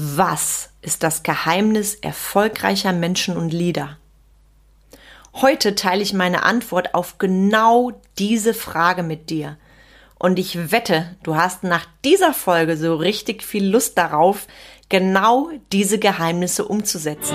Was ist das Geheimnis erfolgreicher Menschen und Leader? Heute teile ich meine Antwort auf genau diese Frage mit dir. Und ich wette, du hast nach dieser Folge so richtig viel Lust darauf, genau diese Geheimnisse umzusetzen.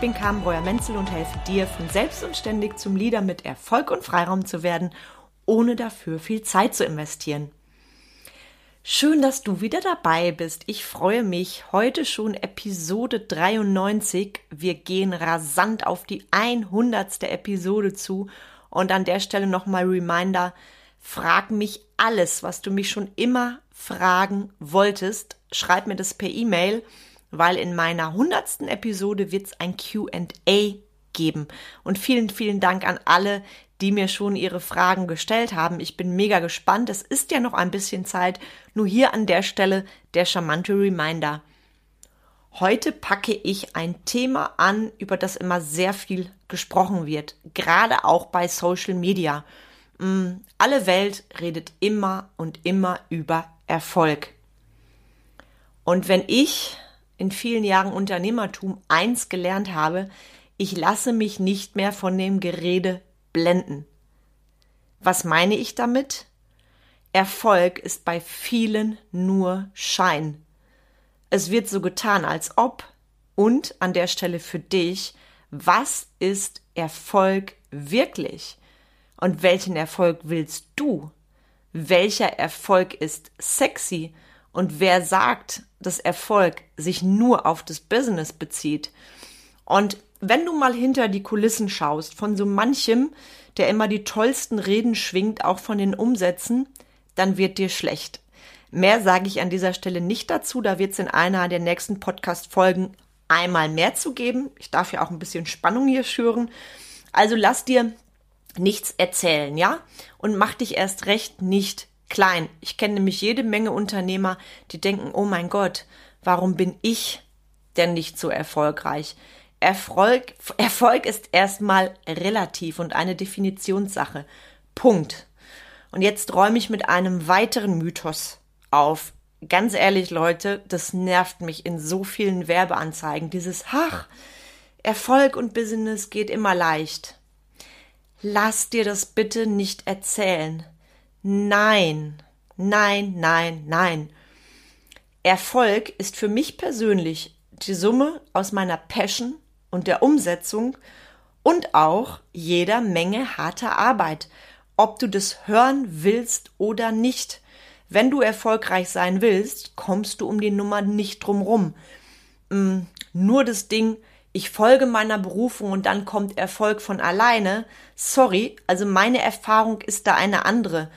Bin Carmen Breuer-Menzel und helfe dir, von selbst und ständig zum Leader mit Erfolg und Freiraum zu werden, ohne dafür viel Zeit zu investieren. Schön, dass du wieder dabei bist. Ich freue mich. Heute schon Episode 93. Wir gehen rasant auf die 100. Episode zu. Und an der Stelle nochmal Reminder. Frag mich alles, was du mich schon immer fragen wolltest. Schreib mir das per E-Mail weil in meiner hundertsten Episode wird es ein QA geben. Und vielen, vielen Dank an alle, die mir schon ihre Fragen gestellt haben. Ich bin mega gespannt. Es ist ja noch ein bisschen Zeit. Nur hier an der Stelle der charmante Reminder. Heute packe ich ein Thema an, über das immer sehr viel gesprochen wird, gerade auch bei Social Media. Mm, alle Welt redet immer und immer über Erfolg. Und wenn ich in vielen Jahren Unternehmertum eins gelernt habe, ich lasse mich nicht mehr von dem Gerede blenden. Was meine ich damit? Erfolg ist bei vielen nur Schein. Es wird so getan, als ob, und an der Stelle für dich, was ist Erfolg wirklich? Und welchen Erfolg willst du? Welcher Erfolg ist sexy? Und wer sagt, dass Erfolg sich nur auf das Business bezieht? Und wenn du mal hinter die Kulissen schaust von so manchem, der immer die tollsten Reden schwingt, auch von den Umsätzen, dann wird dir schlecht. Mehr sage ich an dieser Stelle nicht dazu, da wird es in einer der nächsten Podcast-Folgen einmal mehr zu geben. Ich darf ja auch ein bisschen Spannung hier schüren. Also lass dir nichts erzählen, ja? Und mach dich erst recht nicht klein. Ich kenne nämlich jede Menge Unternehmer, die denken, oh mein Gott, warum bin ich denn nicht so erfolgreich? Erfolg, Erfolg ist erstmal relativ und eine Definitionssache. Punkt. Und jetzt räume ich mit einem weiteren Mythos auf. Ganz ehrlich, Leute, das nervt mich in so vielen Werbeanzeigen. Dieses, ach, Erfolg und Business geht immer leicht. Lass dir das bitte nicht erzählen. Nein, nein, nein, nein. Erfolg ist für mich persönlich die Summe aus meiner Passion und der Umsetzung und auch jeder Menge harter Arbeit, ob du das hören willst oder nicht. Wenn du erfolgreich sein willst, kommst du um die Nummer nicht drum rum. Mm, nur das Ding, ich folge meiner Berufung und dann kommt Erfolg von alleine. Sorry, also meine Erfahrung ist da eine andere.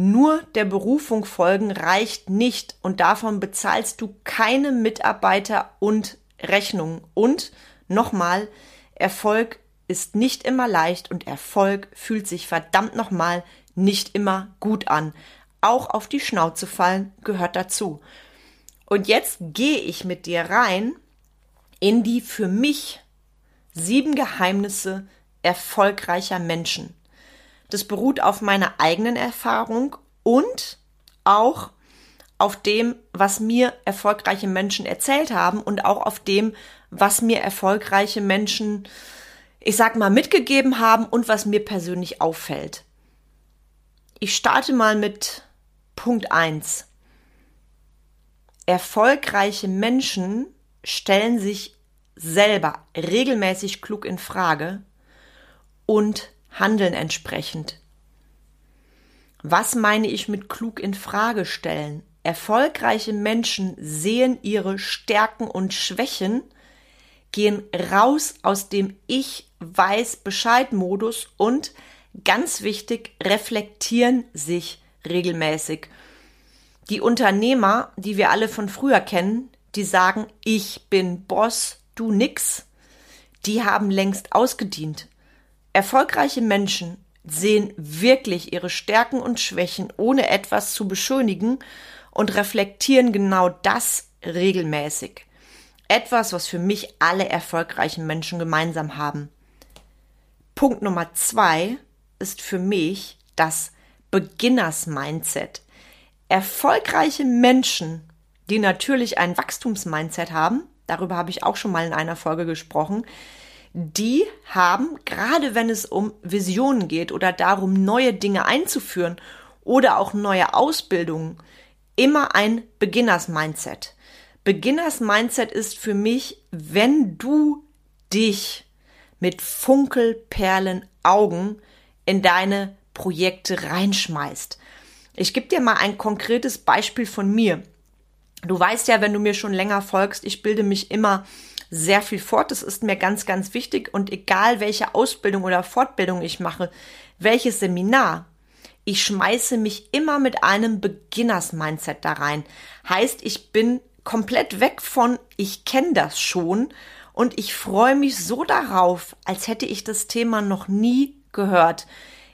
Nur der Berufung folgen reicht nicht und davon bezahlst du keine Mitarbeiter und Rechnungen. Und nochmal, Erfolg ist nicht immer leicht und Erfolg fühlt sich verdammt nochmal nicht immer gut an. Auch auf die Schnauze fallen gehört dazu. Und jetzt gehe ich mit dir rein in die für mich sieben Geheimnisse erfolgreicher Menschen. Das beruht auf meiner eigenen Erfahrung und auch auf dem, was mir erfolgreiche Menschen erzählt haben und auch auf dem, was mir erfolgreiche Menschen, ich sag mal, mitgegeben haben und was mir persönlich auffällt. Ich starte mal mit Punkt 1. Erfolgreiche Menschen stellen sich selber regelmäßig klug in Frage und handeln entsprechend. Was meine ich mit klug in Frage stellen? Erfolgreiche Menschen sehen ihre Stärken und Schwächen, gehen raus aus dem Ich weiß Bescheid Modus und ganz wichtig, reflektieren sich regelmäßig. Die Unternehmer, die wir alle von früher kennen, die sagen, ich bin Boss, du nix, die haben längst ausgedient. Erfolgreiche Menschen sehen wirklich ihre Stärken und Schwächen, ohne etwas zu beschönigen und reflektieren genau das regelmäßig. Etwas, was für mich alle erfolgreichen Menschen gemeinsam haben. Punkt Nummer zwei ist für mich das Beginners Mindset. Erfolgreiche Menschen, die natürlich ein Wachstumsmindset haben, darüber habe ich auch schon mal in einer Folge gesprochen, die haben, gerade wenn es um Visionen geht oder darum, neue Dinge einzuführen oder auch neue Ausbildungen, immer ein Beginners Mindset. Beginners Mindset ist für mich, wenn du dich mit Funkelperlen Augen in deine Projekte reinschmeißt. Ich gebe dir mal ein konkretes Beispiel von mir. Du weißt ja, wenn du mir schon länger folgst, ich bilde mich immer sehr viel fort. Das ist mir ganz, ganz wichtig. Und egal welche Ausbildung oder Fortbildung ich mache, welches Seminar, ich schmeiße mich immer mit einem Beginners-Mindset da rein. Heißt, ich bin komplett weg von, ich kenne das schon und ich freue mich so darauf, als hätte ich das Thema noch nie gehört.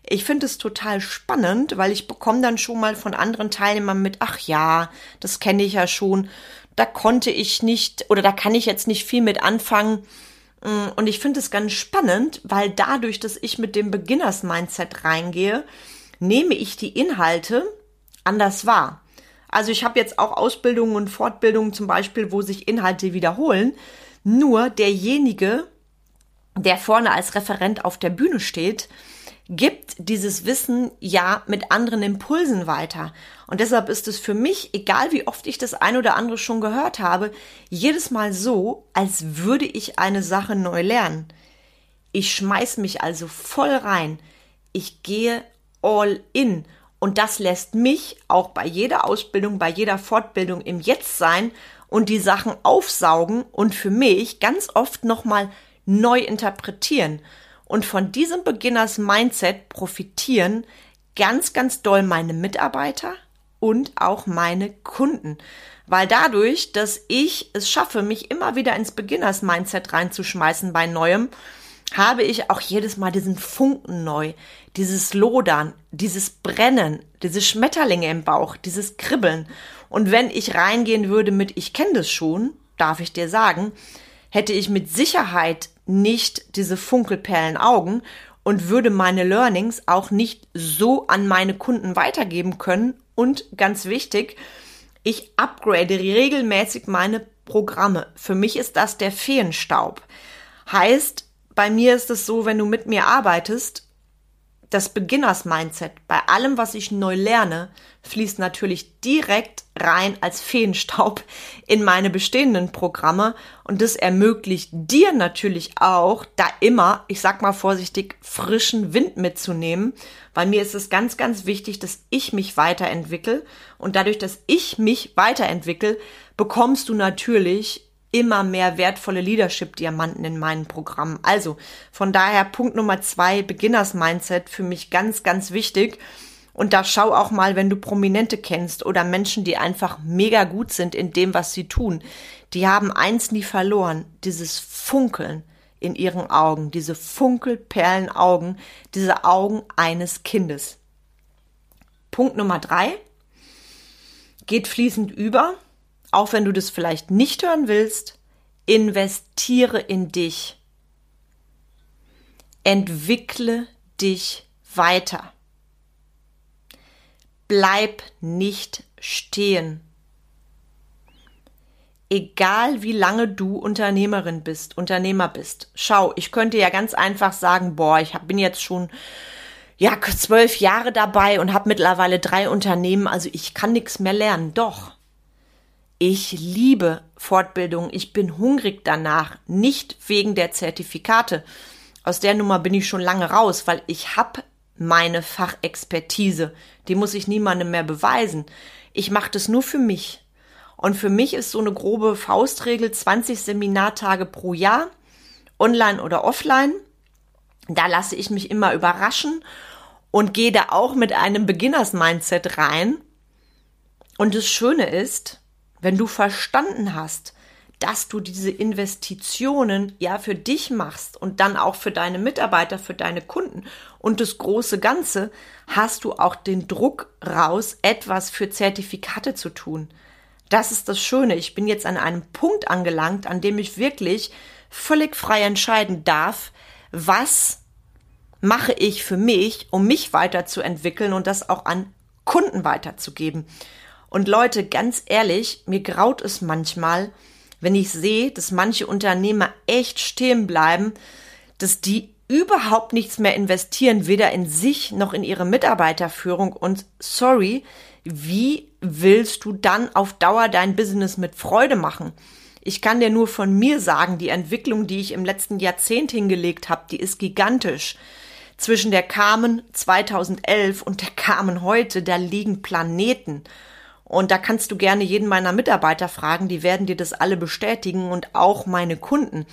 Ich finde es total spannend, weil ich bekomme dann schon mal von anderen Teilnehmern mit, ach ja, das kenne ich ja schon da konnte ich nicht oder da kann ich jetzt nicht viel mit anfangen. Mm, und ich finde es ganz spannend, weil dadurch, dass ich mit dem Beginners-Mindset reingehe, nehme ich die Inhalte anders wahr. Also ich habe jetzt auch Ausbildungen und Fortbildungen zum Beispiel, wo sich Inhalte wiederholen. Nur derjenige, der vorne als Referent auf der Bühne steht, gibt dieses Wissen ja mit anderen Impulsen weiter. Und deshalb ist es für mich, egal wie oft ich das ein oder andere schon gehört habe, jedes Mal so, als würde ich eine Sache neu lernen. Ich schmeiß mich also voll rein. Ich gehe all in. Und das lässt mich auch bei jeder Ausbildung, bei jeder Fortbildung im Jetzt sein und die Sachen aufsaugen und für mich ganz oft nochmal neu interpretieren. Und von diesem Beginners Mindset profitieren ganz, ganz doll meine Mitarbeiter und auch meine Kunden. Weil dadurch, dass ich es schaffe, mich immer wieder ins Beginners Mindset reinzuschmeißen bei Neuem, habe ich auch jedes Mal diesen Funken neu, dieses Lodern, dieses Brennen, diese Schmetterlinge im Bauch, dieses Kribbeln. Und wenn ich reingehen würde mit ich kenne das schon, darf ich dir sagen, hätte ich mit Sicherheit nicht diese Funkelperlen Augen und würde meine Learnings auch nicht so an meine Kunden weitergeben können. Und ganz wichtig, ich upgrade regelmäßig meine Programme. Für mich ist das der Feenstaub. Heißt, bei mir ist es so, wenn du mit mir arbeitest, das Beginners-Mindset bei allem, was ich neu lerne, fließt natürlich direkt rein als Feenstaub in meine bestehenden Programme. Und das ermöglicht dir natürlich auch, da immer, ich sag mal vorsichtig, frischen Wind mitzunehmen, weil mir ist es ganz, ganz wichtig, dass ich mich weiterentwickle. Und dadurch, dass ich mich weiterentwickle, bekommst du natürlich immer mehr wertvolle Leadership-Diamanten in meinen Programmen. Also von daher Punkt Nummer zwei, Beginners-Mindset für mich ganz, ganz wichtig. Und da schau auch mal, wenn du Prominente kennst oder Menschen, die einfach mega gut sind in dem, was sie tun. Die haben eins nie verloren, dieses Funkeln in ihren Augen, diese Funkelperlenaugen, diese Augen eines Kindes. Punkt Nummer drei geht fließend über auch wenn du das vielleicht nicht hören willst, investiere in dich. Entwickle dich weiter. Bleib nicht stehen. Egal wie lange du Unternehmerin bist, Unternehmer bist. Schau, ich könnte ja ganz einfach sagen, boah, ich bin jetzt schon ja zwölf Jahre dabei und habe mittlerweile drei Unternehmen, also ich kann nichts mehr lernen. Doch, ich liebe Fortbildung. Ich bin hungrig danach. Nicht wegen der Zertifikate. Aus der Nummer bin ich schon lange raus, weil ich habe meine Fachexpertise. Die muss ich niemandem mehr beweisen. Ich mache das nur für mich. Und für mich ist so eine grobe Faustregel 20 Seminartage pro Jahr, online oder offline. Da lasse ich mich immer überraschen und gehe da auch mit einem Beginners-Mindset rein. Und das Schöne ist, wenn du verstanden hast, dass du diese Investitionen ja für dich machst und dann auch für deine Mitarbeiter, für deine Kunden und das große Ganze, hast du auch den Druck raus, etwas für Zertifikate zu tun. Das ist das Schöne. Ich bin jetzt an einem Punkt angelangt, an dem ich wirklich völlig frei entscheiden darf, was mache ich für mich, um mich weiterzuentwickeln und das auch an Kunden weiterzugeben. Und Leute, ganz ehrlich, mir graut es manchmal, wenn ich sehe, dass manche Unternehmer echt stehen bleiben, dass die überhaupt nichts mehr investieren, weder in sich noch in ihre Mitarbeiterführung. Und sorry, wie willst du dann auf Dauer dein Business mit Freude machen? Ich kann dir nur von mir sagen, die Entwicklung, die ich im letzten Jahrzehnt hingelegt habe, die ist gigantisch. Zwischen der Carmen 2011 und der Carmen heute, da liegen Planeten. Und da kannst du gerne jeden meiner Mitarbeiter fragen, die werden dir das alle bestätigen und auch meine Kunden.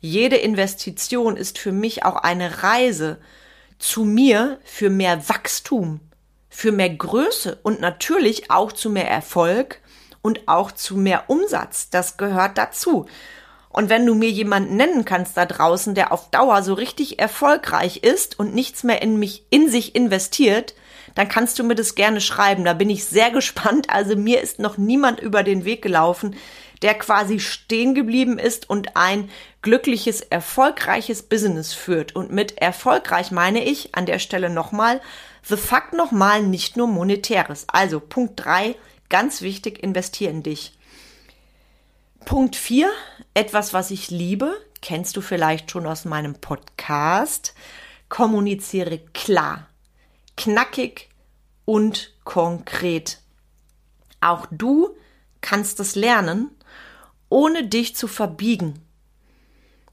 Jede Investition ist für mich auch eine Reise zu mir für mehr Wachstum, für mehr Größe und natürlich auch zu mehr Erfolg und auch zu mehr Umsatz. Das gehört dazu. Und wenn du mir jemanden nennen kannst da draußen, der auf Dauer so richtig erfolgreich ist und nichts mehr in mich, in sich investiert, dann kannst du mir das gerne schreiben. Da bin ich sehr gespannt. Also mir ist noch niemand über den Weg gelaufen, der quasi stehen geblieben ist und ein glückliches, erfolgreiches Business führt. Und mit erfolgreich meine ich an der Stelle nochmal, the fuck nochmal nicht nur monetäres. Also Punkt drei, ganz wichtig, investier in dich. Punkt vier, etwas, was ich liebe, kennst du vielleicht schon aus meinem Podcast. Kommuniziere klar knackig und konkret. Auch du kannst es lernen, ohne dich zu verbiegen.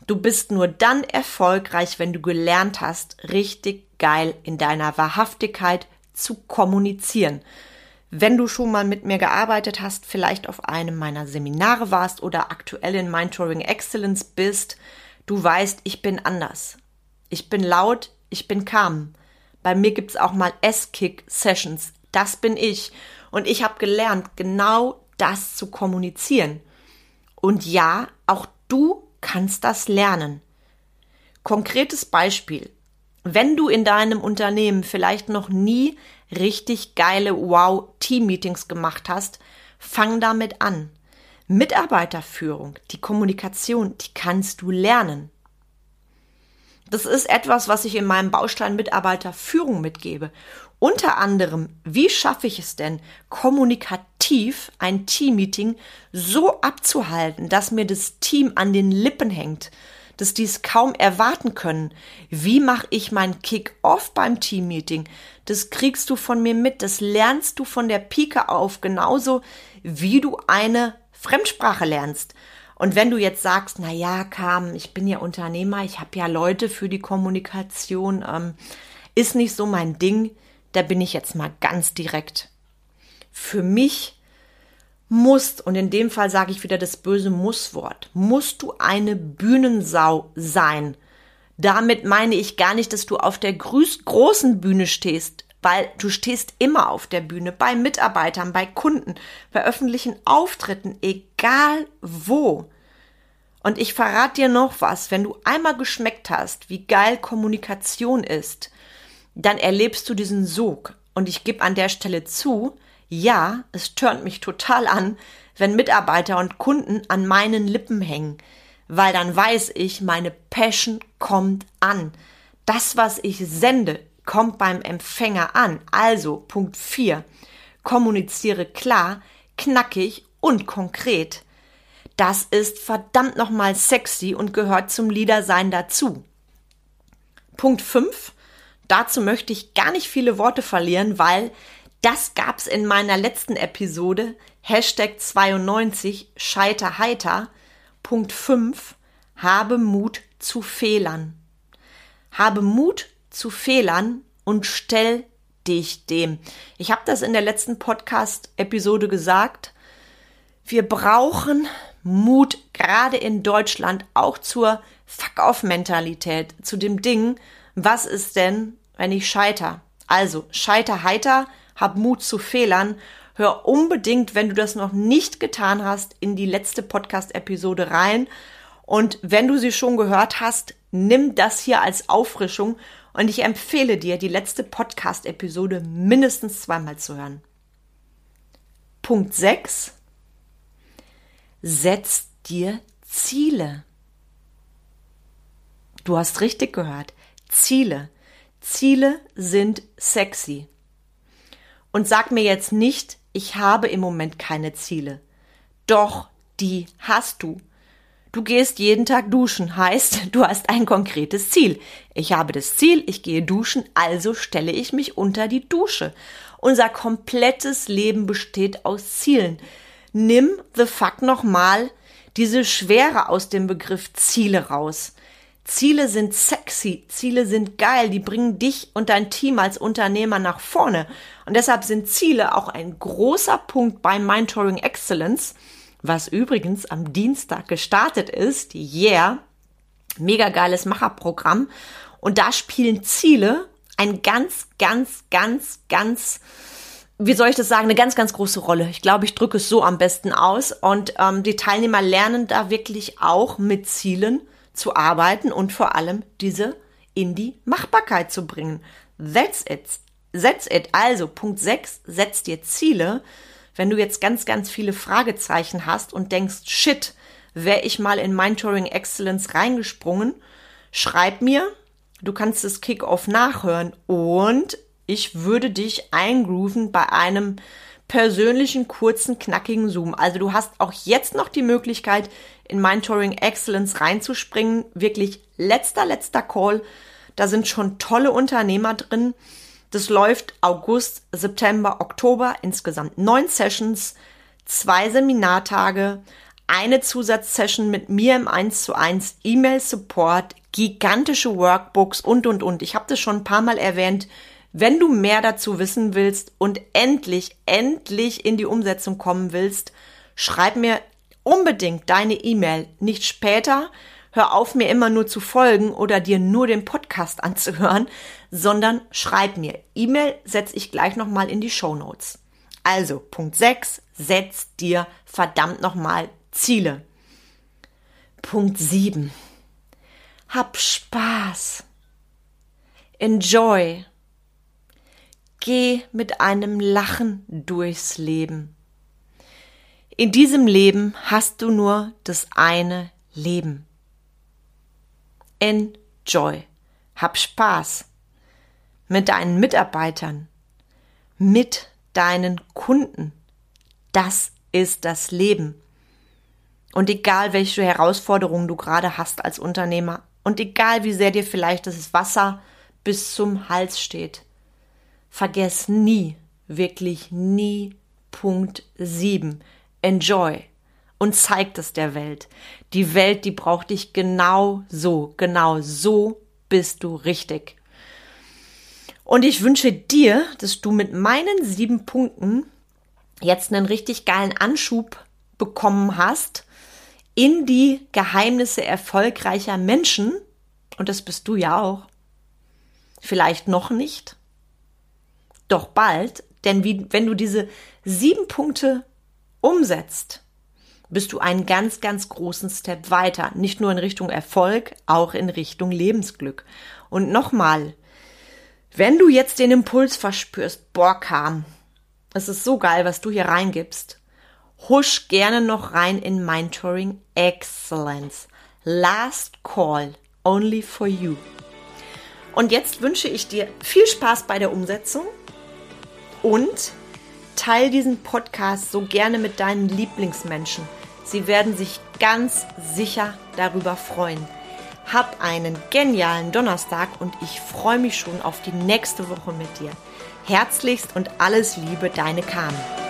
Du bist nur dann erfolgreich, wenn du gelernt hast, richtig geil in deiner Wahrhaftigkeit zu kommunizieren. Wenn du schon mal mit mir gearbeitet hast, vielleicht auf einem meiner Seminare warst oder aktuell in Mentoring Excellence bist, du weißt, ich bin anders. Ich bin laut, ich bin calm. Bei mir gibt's auch mal S-Kick-Sessions. Das bin ich. Und ich habe gelernt, genau das zu kommunizieren. Und ja, auch du kannst das lernen. Konkretes Beispiel. Wenn du in deinem Unternehmen vielleicht noch nie richtig geile Wow-Team-Meetings gemacht hast, fang damit an. Mitarbeiterführung, die Kommunikation, die kannst du lernen. Das ist etwas, was ich in meinem Baustein Mitarbeiterführung mitgebe. Unter anderem, wie schaffe ich es denn, kommunikativ ein Teammeeting so abzuhalten, dass mir das Team an den Lippen hängt, dass die es kaum erwarten können. Wie mache ich mein Kick-off beim Teammeeting? Das kriegst du von mir mit, das lernst du von der Pike auf, genauso wie du eine Fremdsprache lernst. Und wenn du jetzt sagst, na ja, Carmen, ich bin ja Unternehmer, ich habe ja Leute für die Kommunikation, ähm, ist nicht so mein Ding, da bin ich jetzt mal ganz direkt. Für mich musst, und in dem Fall sage ich wieder das böse Musswort, musst du eine Bühnensau sein. Damit meine ich gar nicht, dass du auf der großen Bühne stehst, weil du stehst immer auf der Bühne, bei Mitarbeitern, bei Kunden, bei öffentlichen Auftritten, egal wo. Und ich verrate dir noch was, wenn du einmal geschmeckt hast, wie geil Kommunikation ist, dann erlebst du diesen Sog. Und ich gebe an der Stelle zu, ja, es turnt mich total an, wenn Mitarbeiter und Kunden an meinen Lippen hängen, weil dann weiß ich, meine Passion kommt an. Das, was ich sende, kommt beim Empfänger an. Also Punkt 4. Kommuniziere klar, knackig und konkret. Das ist verdammt nochmal sexy und gehört zum Liedersein dazu. Punkt 5. Dazu möchte ich gar nicht viele Worte verlieren, weil das gab's in meiner letzten Episode. Hashtag 92 Scheiterheiter. Punkt 5. Habe Mut zu Fehlern. Habe Mut zu Fehlern und stell dich dem. Ich habe das in der letzten Podcast-Episode gesagt. Wir brauchen Mut, gerade in Deutschland, auch zur Fuck-off-Mentalität, zu dem Ding, was ist denn, wenn ich scheiter? Also, scheiter heiter, hab Mut zu Fehlern, hör unbedingt, wenn du das noch nicht getan hast, in die letzte Podcast-Episode rein. Und wenn du sie schon gehört hast, nimm das hier als Auffrischung und ich empfehle dir, die letzte Podcast-Episode mindestens zweimal zu hören. Punkt 6. Setz dir Ziele. Du hast richtig gehört. Ziele. Ziele sind sexy. Und sag mir jetzt nicht, ich habe im Moment keine Ziele. Doch, die hast du. Du gehst jeden Tag duschen, heißt, du hast ein konkretes Ziel. Ich habe das Ziel, ich gehe duschen, also stelle ich mich unter die Dusche. Unser komplettes Leben besteht aus Zielen. Nimm the fuck nochmal diese Schwere aus dem Begriff Ziele raus. Ziele sind sexy, Ziele sind geil, die bringen dich und dein Team als Unternehmer nach vorne. Und deshalb sind Ziele auch ein großer Punkt bei Mentoring Excellence, was übrigens am Dienstag gestartet ist. Yeah, mega geiles Macherprogramm. Und da spielen Ziele ein ganz, ganz, ganz, ganz wie soll ich das sagen, eine ganz, ganz große Rolle. Ich glaube, ich drücke es so am besten aus. Und ähm, die Teilnehmer lernen da wirklich auch mit Zielen zu arbeiten und vor allem diese in die Machbarkeit zu bringen. That's it. That's it. Also Punkt 6, setz dir Ziele. Wenn du jetzt ganz, ganz viele Fragezeichen hast und denkst, shit, wäre ich mal in Mentoring Excellence reingesprungen, schreib mir. Du kannst das Kickoff nachhören und ich würde dich eingrooven bei einem persönlichen, kurzen, knackigen Zoom. Also du hast auch jetzt noch die Möglichkeit, in Mentoring Excellence reinzuspringen. Wirklich letzter, letzter Call. Da sind schon tolle Unternehmer drin. Das läuft August, September, Oktober. Insgesamt neun Sessions, zwei Seminartage, eine Zusatzsession mit mir im 1 zu 1, E-Mail-Support, gigantische Workbooks und, und, und. Ich habe das schon ein paar Mal erwähnt. Wenn du mehr dazu wissen willst und endlich, endlich in die Umsetzung kommen willst, schreib mir unbedingt deine E-Mail, nicht später. Hör auf, mir immer nur zu folgen oder dir nur den Podcast anzuhören, sondern schreib mir. E-Mail setze ich gleich nochmal in die Show Notes. Also, Punkt 6, setz dir verdammt nochmal Ziele. Punkt 7. Hab Spaß. Enjoy. Geh mit einem Lachen durchs Leben. In diesem Leben hast du nur das eine Leben. Enjoy. Hab Spaß. Mit deinen Mitarbeitern. Mit deinen Kunden. Das ist das Leben. Und egal, welche Herausforderungen du gerade hast als Unternehmer und egal, wie sehr dir vielleicht das Wasser bis zum Hals steht, vergess nie, wirklich nie Punkt 7. Enjoy und zeig es der Welt. Die Welt, die braucht dich genau so, genau so bist du richtig. Und ich wünsche dir, dass du mit meinen sieben Punkten jetzt einen richtig geilen Anschub bekommen hast in die Geheimnisse erfolgreicher Menschen. Und das bist du ja auch. Vielleicht noch nicht, doch bald, denn wie, wenn du diese sieben Punkte umsetzt, bist du einen ganz, ganz großen Step weiter. Nicht nur in Richtung Erfolg, auch in Richtung Lebensglück. Und nochmal, wenn du jetzt den Impuls verspürst, boah, kam, es ist so geil, was du hier reingibst, husch gerne noch rein in Mentoring Excellence. Last Call, only for you. Und jetzt wünsche ich dir viel Spaß bei der Umsetzung und teil diesen Podcast so gerne mit deinen Lieblingsmenschen. Sie werden sich ganz sicher darüber freuen. Hab einen genialen Donnerstag und ich freue mich schon auf die nächste Woche mit dir. Herzlichst und alles Liebe, deine Carmen.